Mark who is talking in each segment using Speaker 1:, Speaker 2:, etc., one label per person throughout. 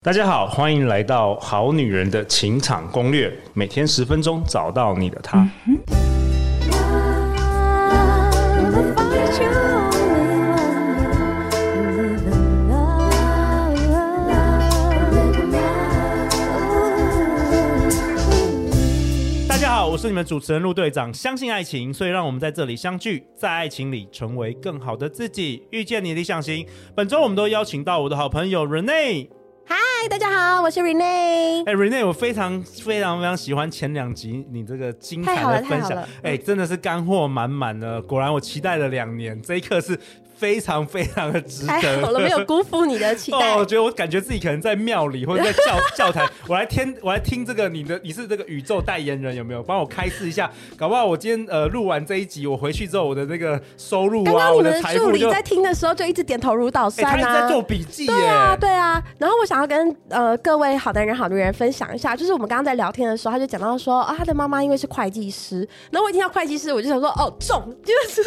Speaker 1: 大家好，欢迎来到《好女人的情场攻略》，每天十分钟，找到你的他。大家好，我是你们主持人陆队长。相信爱情，所以让我们在这里相聚，在爱情里成为更好的自己，遇见你理想型。本周我们都邀请到我的好朋友 Rene。
Speaker 2: 嗨，大家好，我是 Renee。
Speaker 1: 哎，Renee，我非常非常非常喜欢前两集你这个精彩的分享，哎，真的是干货满满的。果然，我期待了两年，这一刻是。非常非常的值得，
Speaker 2: 好了没有辜负你的期待。
Speaker 1: 哦，我觉得我感觉自己可能在庙里或者在教 教坛，我来听我来听这个你的你是这个宇宙代言人有没有？帮我开示一下，搞不好我今天呃录完这一集，我回去之后我的那个收入啊，刚刚
Speaker 2: 你们的助理在听的时候就一直点头如捣蒜啊，
Speaker 1: 欸、他在做笔记耶。
Speaker 2: 对啊对啊。然后我想要跟呃各位好男人好女人分享一下，就是我们刚刚在聊天的时候，他就讲到说啊，他的妈妈因为是会计师，然后我一听到会计师，我就想说哦中，就是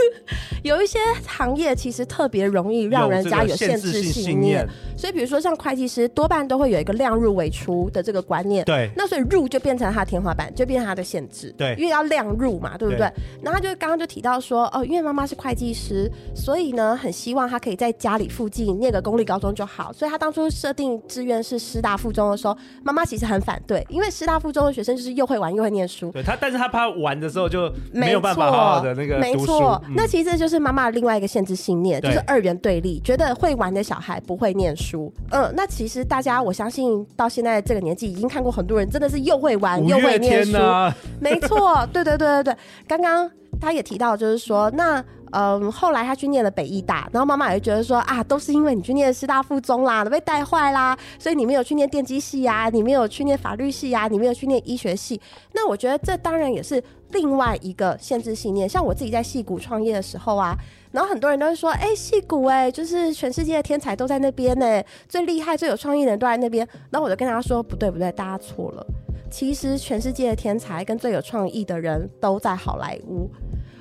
Speaker 2: 有一些行业其实特别容易。让人家有限制信念，所以比如说像会计师，多半都会有一个量入为出的这个观念。
Speaker 1: 对，
Speaker 2: 那所以入就变成他的天花板，就变成他的限制。
Speaker 1: 对，
Speaker 2: 因为要量入嘛，对不对？然后他就刚刚就提到说，哦，因为妈妈是会计师，所以呢，很希望他可以在家里附近念个公立高中就好。所以他当初设定志愿是师大附中的时候，妈妈其实很反对，因为师大附中的学生就是又会玩又会念书。
Speaker 1: 对他，但是他怕玩的时候就没有办法好好的那个。
Speaker 2: 没错，嗯、那其实就是妈妈另外一个限制信念，就是二元对立，觉得会。玩的小孩不会念书，嗯，那其实大家我相信到现在这个年纪已经看过很多人，真的是又会玩又会念书，啊、没错，对对对对对。刚刚他也提到，就是说，那嗯，后来他去念了北艺大，然后妈妈也觉得说啊，都是因为你去念师大附中啦，都被带坏啦，所以你没有去念电机系啊，你没有去念法律系啊，你没有去念医学系。那我觉得这当然也是另外一个限制信念。像我自己在戏谷创业的时候啊。然后很多人都会说，哎，矽谷哎，就是全世界的天才都在那边呢，最厉害、最有创意的人都在那边。然后我就跟他说，不对不对，大家错了。其实全世界的天才跟最有创意的人都在好莱坞。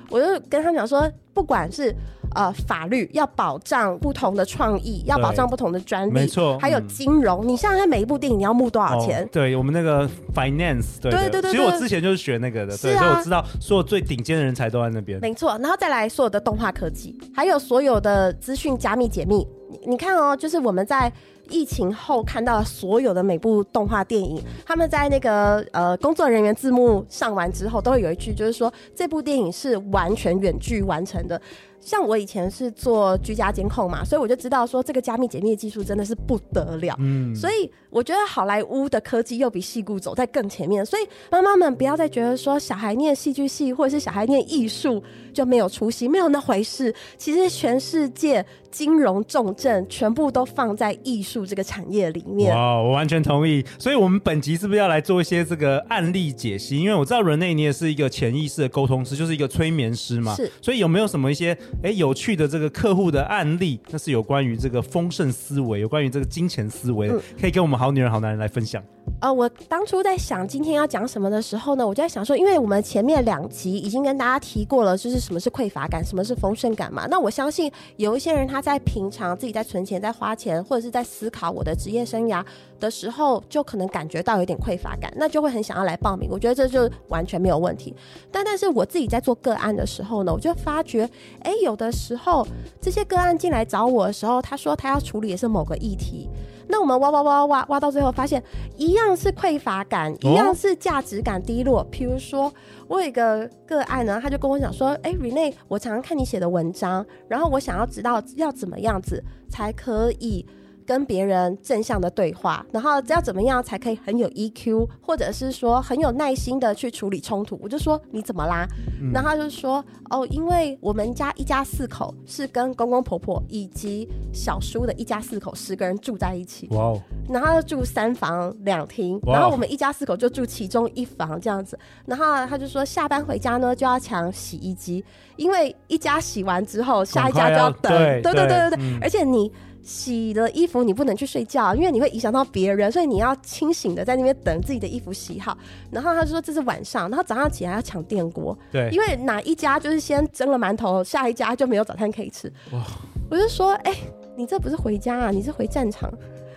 Speaker 2: 我就跟他讲说，不管是。呃，法律要保障不同的创意，要保障不同的专利，
Speaker 1: 没错。
Speaker 2: 还有金融，嗯、你像他每一部电影你要募多少钱？
Speaker 1: 哦、对我们那个 finance，对对对，对。其实我之前就是学那个的，对，啊、所以我知道所有最顶尖的人才都在那边。
Speaker 2: 没错，然后再来所有的动画科技，还有所有的资讯加密解密。你你看哦，就是我们在疫情后看到所有的每部动画电影，他们在那个呃工作人员字幕上完之后，都会有一句，就是说这部电影是完全远距完成的。像我以前是做居家监控嘛，所以我就知道说这个加密解密的技术真的是不得了。嗯，所以我觉得好莱坞的科技又比戏骨走在更前面。所以妈妈们不要再觉得说小孩念戏剧系或者是小孩念艺术就没有出息，没有那回事。其实全世界金融重镇全部都放在艺术这个产业里面。
Speaker 1: 哇，我完全同意。所以我们本集是不是要来做一些这个案例解析？因为我知道 Renee 你也是一个潜意识的沟通师，就是一个催眠师嘛。
Speaker 2: 是。
Speaker 1: 所以有没有什么一些？哎，有趣的这个客户的案例，那是有关于这个丰盛思维，有关于这个金钱思维，嗯、可以跟我们好女人好男人来分享。
Speaker 2: 呃，我当初在想今天要讲什么的时候呢，我就在想说，因为我们前面两集已经跟大家提过了，就是什么是匮乏感，什么是丰盛感嘛。那我相信有一些人他在平常自己在存钱、在花钱，或者是在思考我的职业生涯的时候，就可能感觉到有点匮乏感，那就会很想要来报名。我觉得这就完全没有问题。但但是我自己在做个案的时候呢，我就发觉，哎，有的时候这些个案进来找我的时候，他说他要处理的是某个议题。那我们挖挖挖挖挖挖到最后，发现一样是匮乏感，一样是价值感低落。比如说，我有一个个案呢，他就跟我讲说：“哎，Renee，我常常看你写的文章，然后我想要知道要怎么样子才可以。”跟别人正向的对话，然后要怎么样才可以很有 EQ，或者是说很有耐心的去处理冲突？我就说你怎么啦？嗯、然后他就说哦，因为我们家一家四口是跟公公婆婆以及小叔的一家四口十个人住在一起。哇哦！然后住三房两厅，然后我们一家四口就住其中一房这样子。然后他就说下班回家呢就要抢洗衣机，因为一家洗完之后下一家就要等。对对对对对，嗯、而且你。洗的衣服你不能去睡觉，因为你会影响到别人，所以你要清醒的在那边等自己的衣服洗好。然后他就说这是晚上，然后早上起来要抢电锅，对，因为哪一家就是先蒸了馒头，下一家就没有早餐可以吃。哇！我就说，哎、欸，你这不是回家啊，你是回战场。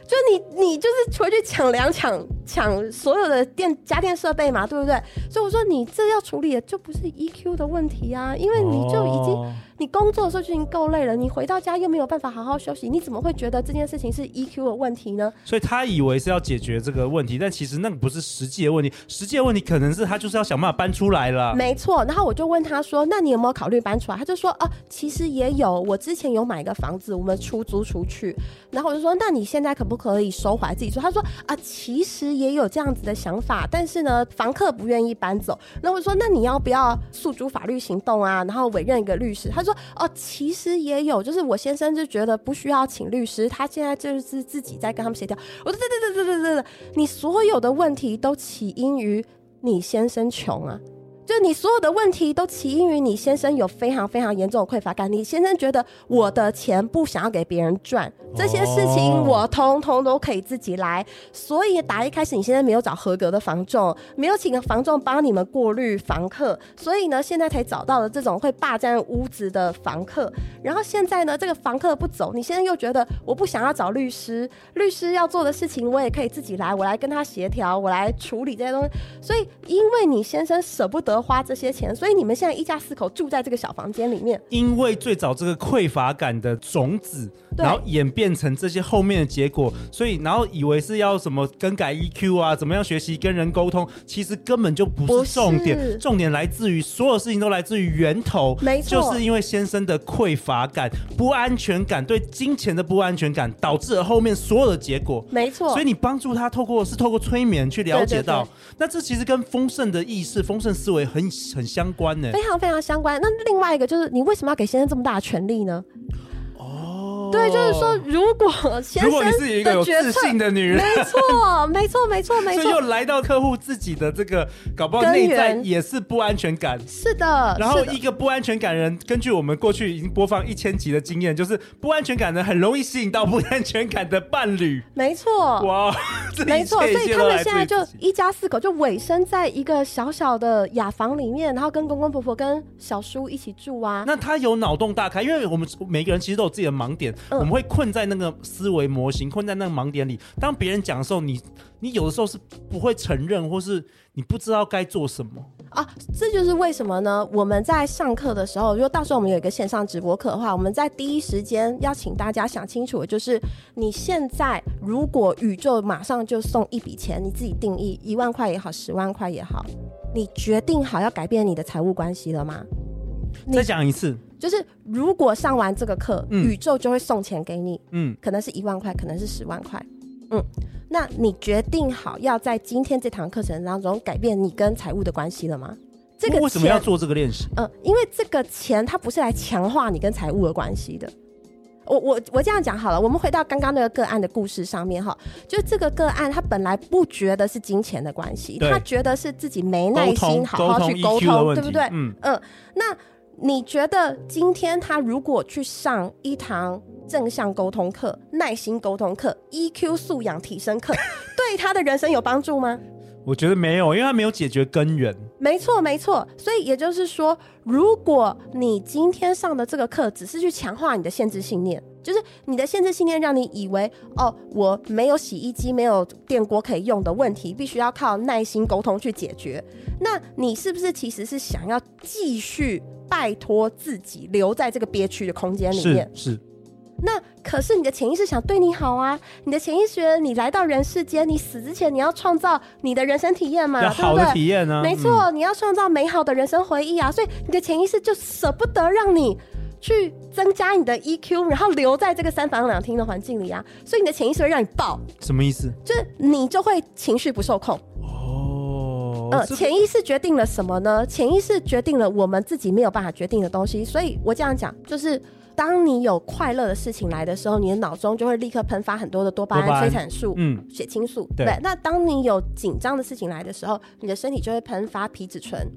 Speaker 2: 就就你你就是回去抢粮抢抢所有的电家电设备嘛，对不对？所以我说你这要处理的就不是 EQ 的问题啊，因为你就已经。哦你工作的时候就已经够累了，你回到家又没有办法好好休息，你怎么会觉得这件事情是 EQ 的问题呢？
Speaker 1: 所以他以为是要解决这个问题，但其实那个不是实际的问题，实际的问题可能是他就是要想办法搬出来了。
Speaker 2: 没错，然后我就问他说：“那你有没有考虑搬出来？”他就说：“哦，其实也有，我之前有买一个房子，我们出租出去。”然后我就说：“那你现在可不可以收回自己住？”他说：“啊，其实也有这样子的想法，但是呢，房客不愿意搬走。”那我说：“那你要不要诉诸法律行动啊？然后委任一个律师？”他说：“哦，其。”其实也有，就是我先生就觉得不需要请律师，他现在就是自己在跟他们协调。我说对对对对对对对，你所有的问题都起因于你先生穷啊。就你所有的问题都起因于你先生有非常非常严重的匮乏感，你先生觉得我的钱不想要给别人赚，这些事情我通通都可以自己来，所以打一开始你现在没有找合格的房仲，没有请个房仲帮你们过滤房客，所以呢现在才找到了这种会霸占屋子的房客，然后现在呢这个房客不走，你现在又觉得我不想要找律师，律师要做的事情我也可以自己来，我来跟他协调，我来处理这些东西，所以因为你先生舍不得。花这些钱，所以你们现在一家四口住在这个小房间里面。
Speaker 1: 因为最早这个匮乏感的种子，然后演变成这些后面的结果，所以然后以为是要什么更改 EQ 啊，怎么样学习跟人沟通，其实根本就不是重点。重点来自于所有事情都来自于源头，
Speaker 2: 没错，
Speaker 1: 就是因为先生的匮乏感、不安全感，对金钱的不安全感，导致了后面所有的结果。
Speaker 2: 没错，
Speaker 1: 所以你帮助他透过是透过催眠去了解到，
Speaker 2: 对对对，
Speaker 1: 那这其实跟丰盛的意识、丰盛思维。很很相关呢，
Speaker 2: 非常非常相关。那另外一个就是，你为什么要给先生这么大的权利呢？对，就是说，如果先生，如果你
Speaker 1: 是一个有自信的女人，
Speaker 2: 没错，没错，没错，没错，
Speaker 1: 所以又来到客户自己的这个，搞不好内在也是不安全感。
Speaker 2: 是的，
Speaker 1: 然后一个不安全感人，根据我们过去已经播放一千集的经验，就是不安全感人很容易吸引到不安全感的伴侣。
Speaker 2: 没错，
Speaker 1: 哇，
Speaker 2: 没错，所以他们现在就一家四口就委身在一个小小的雅房里面，然后跟公公婆婆跟小叔一起住啊。
Speaker 1: 那他有脑洞大开，因为我们每个人其实都有自己的盲点。嗯、我们会困在那个思维模型，困在那个盲点里。当别人讲的时候，你你有的时候是不会承认，或是你不知道该做什么
Speaker 2: 啊。这就是为什么呢？我们在上课的时候，如果到时候我们有一个线上直播课的话，我们在第一时间要请大家想清楚的就是，你现在如果宇宙马上就送一笔钱，你自己定义一万块也好，十万块也好，你决定好要改变你的财务关系了吗？
Speaker 1: 再讲一次。
Speaker 2: 就是如果上完这个课，
Speaker 1: 嗯，
Speaker 2: 宇宙就会送钱给你，
Speaker 1: 嗯，
Speaker 2: 可能是一万块，可能是十万块，嗯，那你决定好要在今天这堂课程当中改变你跟财务的关系了吗？这个
Speaker 1: 为什么要做这个练习？
Speaker 2: 嗯，因为这个钱它不是来强化你跟财务的关系的。我我我这样讲好了，我们回到刚刚那个个案的故事上面哈，就这个个案他本来不觉得是金钱的关系，他觉得是自己没耐心好好去沟通，沟通，对不对？
Speaker 1: 嗯
Speaker 2: 嗯，那。你觉得今天他如果去上一堂正向沟通课、耐心沟通课、EQ 素养提升课，对他的人生有帮助吗？
Speaker 1: 我觉得没有，因为他没有解决根源。
Speaker 2: 没错，没错。所以也就是说，如果你今天上的这个课只是去强化你的限制信念，就是你的限制信念让你以为哦，我没有洗衣机、没有电锅可以用的问题，必须要靠耐心沟通去解决。那你是不是其实是想要继续？拜托自己留在这个憋屈的空间里面。
Speaker 1: 是。是。
Speaker 2: 那可是你的潜意识想对你好啊！你的潜意识，你来到人世间，你死之前你要创造你的人生体验嘛？对不对？
Speaker 1: 好的体验呢？
Speaker 2: 没错，你要创造美好的人生回忆啊！所以你的潜意识就舍不得让你去增加你的 EQ，然后留在这个三房两厅的环境里啊！所以你的潜意识会让你爆。
Speaker 1: 什么意思？
Speaker 2: 就是你就会情绪不受控。哦呃，潜意识决定了什么呢？潜意识决定了我们自己没有办法决定的东西。所以我这样讲，就是当你有快乐的事情来的时候，你的脑中就会立刻喷发很多的多巴胺、催产素、嗯，血清素，对。对，那当你有紧张的事情来的时候，你的身体就会喷发皮质醇、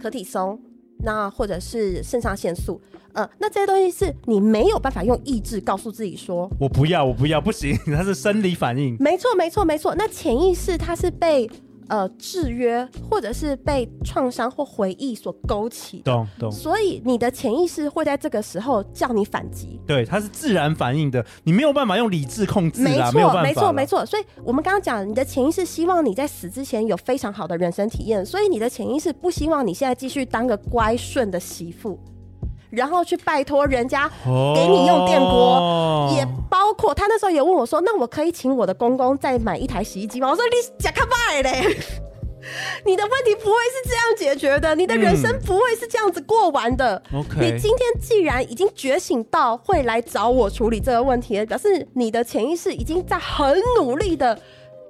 Speaker 2: 可体松，那或者是肾上腺素。呃，那这些东西是你没有办法用意志告诉自己说，
Speaker 1: 我不要，我不要，不行，它是生理反应。
Speaker 2: 没错，没错，没错。那潜意识它是被。呃制约，或者是被创伤或回忆所勾起。
Speaker 1: 懂懂。
Speaker 2: 所以你的潜意识会在这个时候叫你反击。
Speaker 1: 对，它是自然反应的，你没有办法用理智控制啦，没错，
Speaker 2: 没错，没错。所以我们刚刚讲，你的潜意识希望你在死之前有非常好的人生体验，所以你的潜意识不希望你现在继续当个乖顺的媳妇。然后去拜托人家给你用电锅，哦、也包括他那时候也问我说：“那我可以请我的公公再买一台洗衣机吗？”我说：“你假卡拜嘞，你的问题不会是这样解决的，你的人生不会是这样子过完的。嗯、你今天既然已经觉醒到会来找我处理这个问题，表示你的潜意识已经在很努力的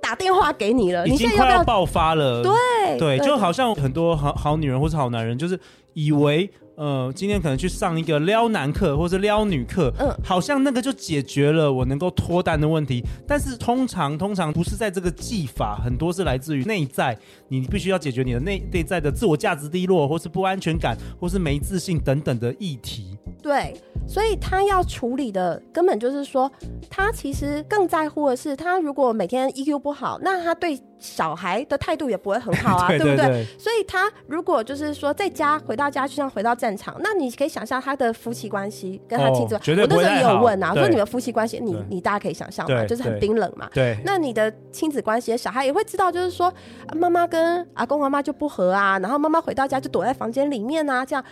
Speaker 2: 打电话给你了，
Speaker 1: 已经快要爆发了。
Speaker 2: 对
Speaker 1: 对，就好像很多好好女人或是好男人，就是以为。呃，今天可能去上一个撩男课或者撩女课，嗯，好像那个就解决了我能够脱单的问题。但是通常通常不是在这个技法，很多是来自于内在，你必须要解决你的内内在的自我价值低落，或是不安全感，或是没自信等等的议题。
Speaker 2: 对，所以他要处理的根本就是说，他其实更在乎的是，他如果每天 EQ 不好，那他对小孩的态度也不会很好啊，对，对不对？所以他如果就是说在家回到家就像回到战场，那你可以想象他的夫妻关系跟他亲子，哦，我那时候也有问啊，我说你们夫妻关系，你你大家可以想象嘛，就是很冰冷嘛。
Speaker 1: 对，
Speaker 2: 那你的亲子关系，小孩也会知道，就是说妈妈跟阿公阿妈就不和啊，然后妈妈回到家就躲在房间里面啊，这样。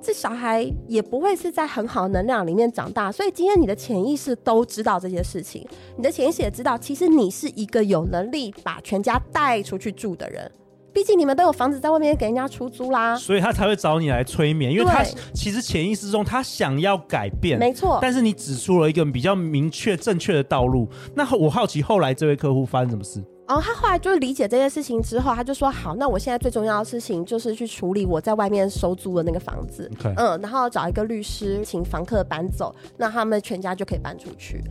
Speaker 2: 这小孩也不会是在很好的能量里面长大，所以今天你的潜意识都知道这些事情，你的潜意识也知道，其实你是一个有能力把全家带出去住的人。毕竟你们都有房子在外面给人家出租啦，
Speaker 1: 所以他才会找你来催眠，因为他其实潜意识中他想要改变，
Speaker 2: 没错。
Speaker 1: 但是你指出了一个比较明确正确的道路，那我好奇后来这位客户发生什么事？
Speaker 2: 哦，他后来就理解这件事情之后，他就说：“好，那我现在最重要的事情就是去处理我在外面收租的那个房子.嗯，然后找一个律师，请房客搬走，那他们全家就可以搬出去。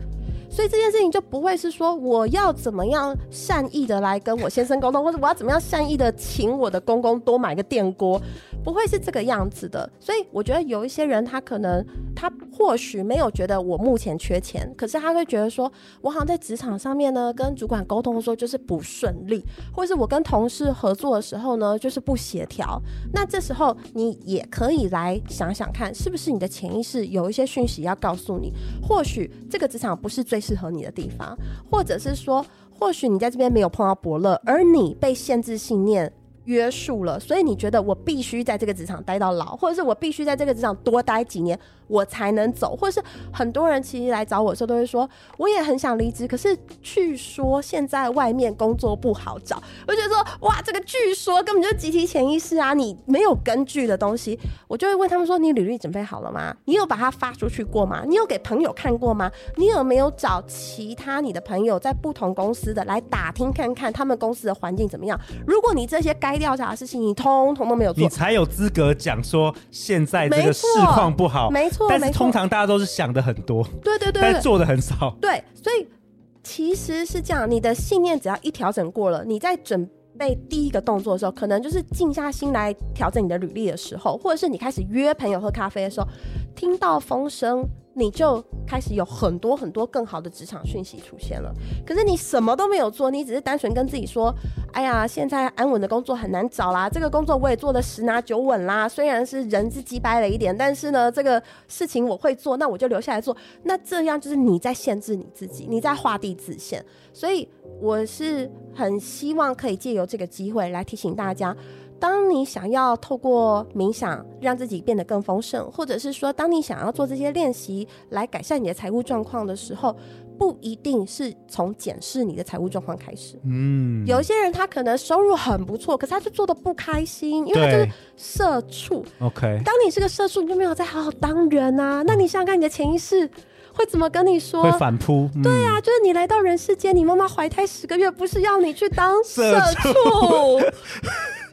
Speaker 2: 所以这件事情就不会是说我要怎么样善意的来跟我先生沟通，或者我要怎么样善意的请我的公公多买个电锅。”不会是这个样子的，所以我觉得有一些人，他可能他或许没有觉得我目前缺钱，可是他会觉得说，我好像在职场上面呢，跟主管沟通的时候就是不顺利，或是我跟同事合作的时候呢，就是不协调。那这时候你也可以来想想看，是不是你的潜意识有一些讯息要告诉你，或许这个职场不是最适合你的地方，或者是说，或许你在这边没有碰到伯乐，而你被限制信念约束了，所以你觉得我必须在这个职场待到老，或者是我必须在这个职场多待几年，我才能走，或者是很多人其实来找我的时候都会说，我也很想离职，可是据说现在外面工作不好找。我觉得说，哇，这个据说根本就集体潜意识啊，你没有根据的东西，我就会问他们说，你履历准备好了吗？你有把它发出去过吗？你有给朋友看过吗？你有没有找其他你的朋友在不同公司的来打听看看他们公司的环境怎么样？如果你这些该调查的事情你通通都没有做，
Speaker 1: 你才有资格讲说现在这个市况不好，
Speaker 2: 没错。
Speaker 1: 但是通常大家都是想的很多，
Speaker 2: 对对对，
Speaker 1: 但做的很少。
Speaker 2: 对，所以其实是这样，你的信念只要一调整过了，你在准备第一个动作的时候，可能就是静下心来调整你的履历的时候，或者是你开始约朋友喝咖啡的时候，听到风声。你就开始有很多很多更好的职场讯息出现了，可是你什么都没有做，你只是单纯跟自己说：“哎呀，现在安稳的工作很难找啦，这个工作我也做得十拿九稳啦。虽然是人是鸡掰了一点，但是呢，这个事情我会做，那我就留下来做。那这样就是你在限制你自己，你在画地自限。所以我是很希望可以借由这个机会来提醒大家。”当你想要透过冥想让自己变得更丰盛，或者是说，当你想要做这些练习来改善你的财务状况的时候，不一定是从检视你的财务状况开始。嗯，有一些人他可能收入很不错，可是他就做的不开心，因为他就是社畜。
Speaker 1: OK，
Speaker 2: 当你是个社畜，你就没有再好好当人啊。那你想想看，你的潜意识会怎么跟你说？
Speaker 1: 会反扑。
Speaker 2: 嗯、对啊，就是你来到人世间，你妈妈怀胎十个月，不是要你去当社畜。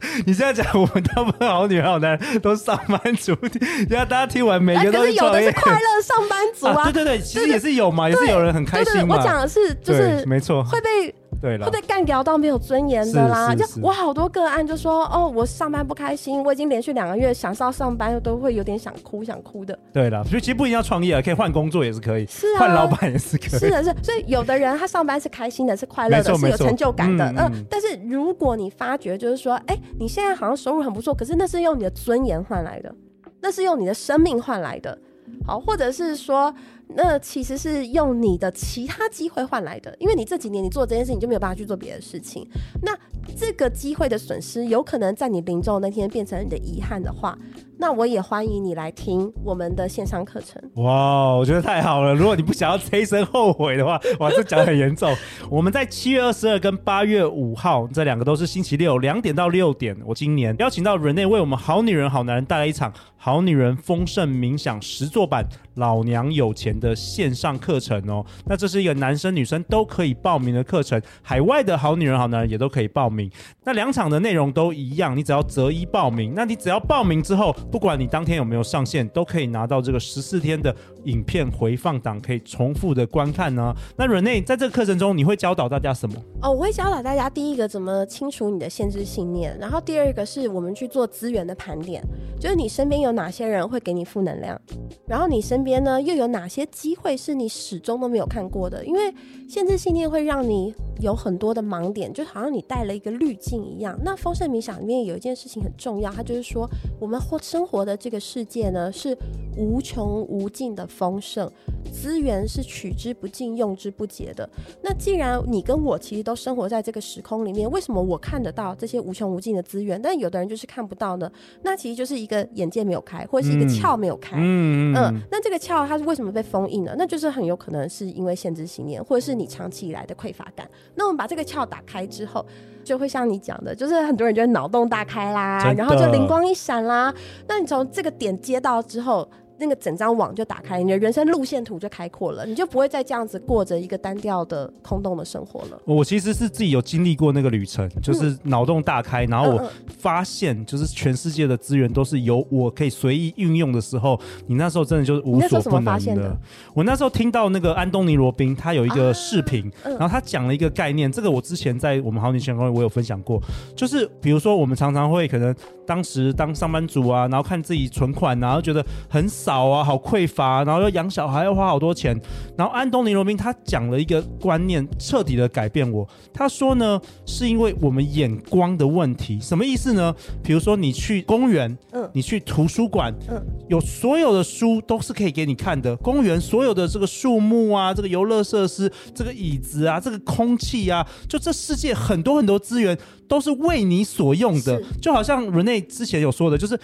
Speaker 1: 你现在讲我们大部分好女人好男人都上班族，然后大家听完每个都是
Speaker 2: 有的是快乐上班族啊，
Speaker 1: 啊！对对对，其实也是有嘛，也是有人很开心嘛。
Speaker 2: 对对对，我讲的是就是
Speaker 1: 没错，
Speaker 2: 会被
Speaker 1: 对了，
Speaker 2: 会被干掉到没有尊严的啦。就我好多个案就说，哦，我上班不开心，我已经连续两个月想到上班都会有点想哭想哭的。
Speaker 1: 对了，所以其实不一定要创业啊，可以换工作也是可以，
Speaker 2: 是啊，
Speaker 1: 换老板也是可以。
Speaker 2: 是的是，所以有的人他上班是开心的，是快乐的，是有成就感的。嗯，呃、但是如果你发觉就是说，哎，你现在好像收入很不错，可是那是用你的尊严换来的，那是用你的生命换来的。好，或者是说，那其实是用你的其他机会换来的，因为你这几年你做这件事情就没有办法去做别的事情，那这个机会的损失有可能在你临终那天变成你的遗憾的话。那我也欢迎你来听我们的线上课程。
Speaker 1: 哇，我觉得太好了！如果你不想要这一生后悔的话，哇，这讲很严重。我们在七月二十二跟八月五号这两个都是星期六，两点到六点。我今年邀请到 Renee 为我们好女人好男人带来一场好女人丰盛冥想实作版老娘有钱的线上课程哦。那这是一个男生女生都可以报名的课程，海外的好女人好男人也都可以报名。那两场的内容都一样，你只要择一报名。那你只要报名之后。不管你当天有没有上线，都可以拿到这个十四天的影片回放档，可以重复的观看呢。那 Renee 在这个课程中，你会教导大家什么？
Speaker 2: 哦，我会教导大家第一个怎么清除你的限制信念，然后第二个是我们去做资源的盘点，就是你身边有哪些人会给你负能量，然后你身边呢又有哪些机会是你始终都没有看过的，因为限制信念会让你有很多的盲点，就好像你带了一个滤镜一样。那丰盛冥想里面有一件事情很重要，它就是说我们或生活的这个世界呢，是无穷无尽的丰盛，资源是取之不尽、用之不竭的。那既然你跟我其实都生活在这个时空里面，为什么我看得到这些无穷无尽的资源，但有的人就是看不到呢？那其实就是一个眼界没有开，或者是一个窍没有开。嗯嗯，嗯。那这个窍它是为什么被封印呢？那就是很有可能是因为限制信念，或者是你长期以来的匮乏感。那我们把这个窍打开之后，就会像你讲的，就是很多人觉得脑洞大开啦，然后就灵光一闪啦。那你从这个点接到之后。那个整张网就打开，你的人生路线图就开阔了，你就不会再这样子过着一个单调的空洞的生活了。
Speaker 1: 我其实是自己有经历过那个旅程，就是脑洞大开，然后我发现，就是全世界的资源都是由我可以随意运用的时候，你那时候真的就是无所不能的。我那时候听到那个安东尼罗宾，他有一个视频，然后他讲了一个概念，这个我之前在我们好女前公会我有分享过，就是比如说我们常常会可能当时当上班族啊，然后看自己存款，然后觉得很。少啊，好匮乏，然后要养小孩，要花好多钱。然后安东尼罗宾他讲了一个观念，彻底的改变我。他说呢，是因为我们眼光的问题。什么意思呢？比如说你去公园，嗯，你去图书馆，嗯，有所有的书都是可以给你看的。公园所有的这个树木啊，这个游乐设施，这个椅子啊，这个空气啊，就这世界很多很多资源都是为你所用的。就好像 Renee 之前有说的，就是。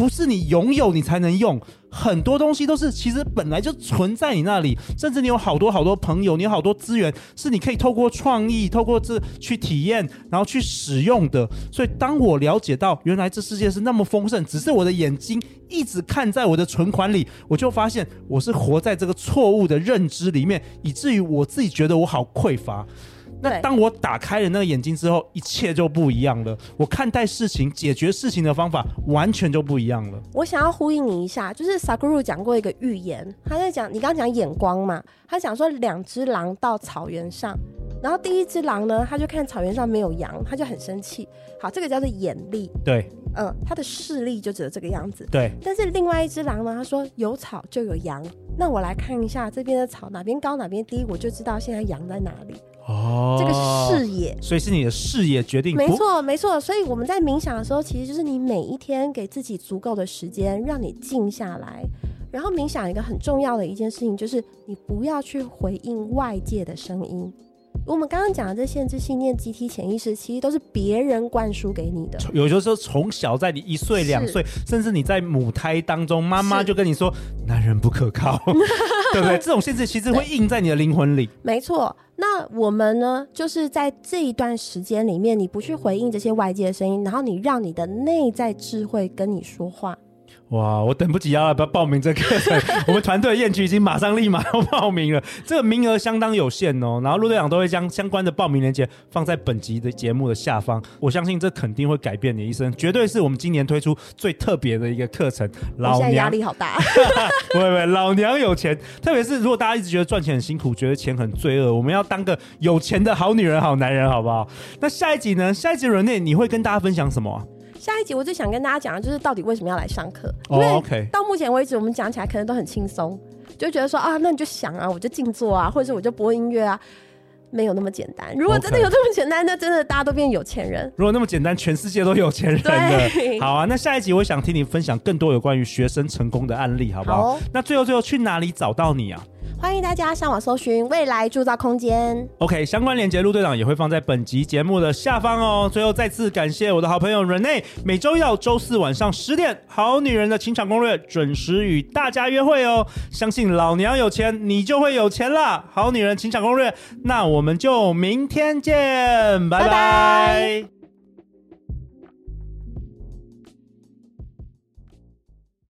Speaker 1: 不是你拥有你才能用，很多东西都是其实本来就存在你那里，甚至你有好多好多朋友，你有好多资源是你可以透过创意、透过这去体验，然后去使用的。所以当我了解到原来这世界是那么丰盛，只是我的眼睛一直看在我的存款里，我就发现我是活在这个错误的认知里面，以至于我自己觉得我好匮乏。那当我打开了那个眼睛之后，一切就不一样了。我看待事情、解决事情的方法完全就不一样了。
Speaker 2: 我想要呼应你一下，就是 Sadhguru 讲过一个寓言，他在讲你刚刚讲眼光嘛，他讲说两只狼到草原上，然后第一只狼呢，他就看草原上没有羊，他就很生气。好，这个叫做眼力。
Speaker 1: 对，
Speaker 2: 嗯，他的视力就只有这个样子。
Speaker 1: 对。
Speaker 2: 但是另外一只狼呢，他说有草就有羊，那我来看一下这边的草哪边高哪边低，我就知道现在羊在哪里。
Speaker 1: 哦，
Speaker 2: 这个视野，
Speaker 1: 所以是你的视野决定。
Speaker 2: 没错，没错。所以我们在冥想的时候，其实就是你每一天给自己足够的时间，让你静下来。然后冥想一个很重要的一件事情，就是你不要去回应外界的声音。我们刚刚讲的这限制信念、集体潜意识，其实都是别人灌输给你的。
Speaker 1: 有的时候从小在你一岁、两岁，甚至你在母胎当中，妈妈就跟你说“男人不可靠”，对不对？这种限制其实会印在你的灵魂里。
Speaker 2: 没错。那我们呢，就是在这一段时间里面，你不去回应这些外界的声音，然后你让你的内在智慧跟你说话。
Speaker 1: 哇，我等不及要不要报名这课程？我们团队燕区已经马上立马要报名了，这个名额相当有限哦。然后陆队长都会将相关的报名链接放在本集的节目的下方，我相信这肯定会改变你一生，绝对是我们今年推出最特别的一个课程。老娘
Speaker 2: 压力好大，
Speaker 1: 不会不会，老娘有钱。特别是如果大家一直觉得赚钱很辛苦，觉得钱很罪恶，我们要当个有钱的好女人、好男人，好不好？那下一集呢？下一集 Renee 你会跟大家分享什么？
Speaker 2: 下一集我最想跟大家讲的就是到底为什么要来上课？因为到目前为止我们讲起来可能都很轻松，就觉得说啊，那你就想啊，我就静坐啊，或者是我就播音乐啊，没有那么简单。如果真的有这么简单，那真的大家都变有钱人。
Speaker 1: 如果那么简单，全世界都有钱人的。好啊，那下一集我想听你分享更多有关于学生成功的案例，好不好？好哦。那最后最后去哪里找到你啊？
Speaker 2: 欢迎大家上网搜寻未来铸造空间。
Speaker 1: OK，相关链接陆队长也会放在本集节目的下方哦。最后再次感谢我的好朋友 Renee，每周一到周四晚上十点，《好女人的情场攻略》准时与大家约会哦。相信老娘有钱，你就会有钱啦！好女人情场攻略，那我们就明天见，拜拜。拜拜。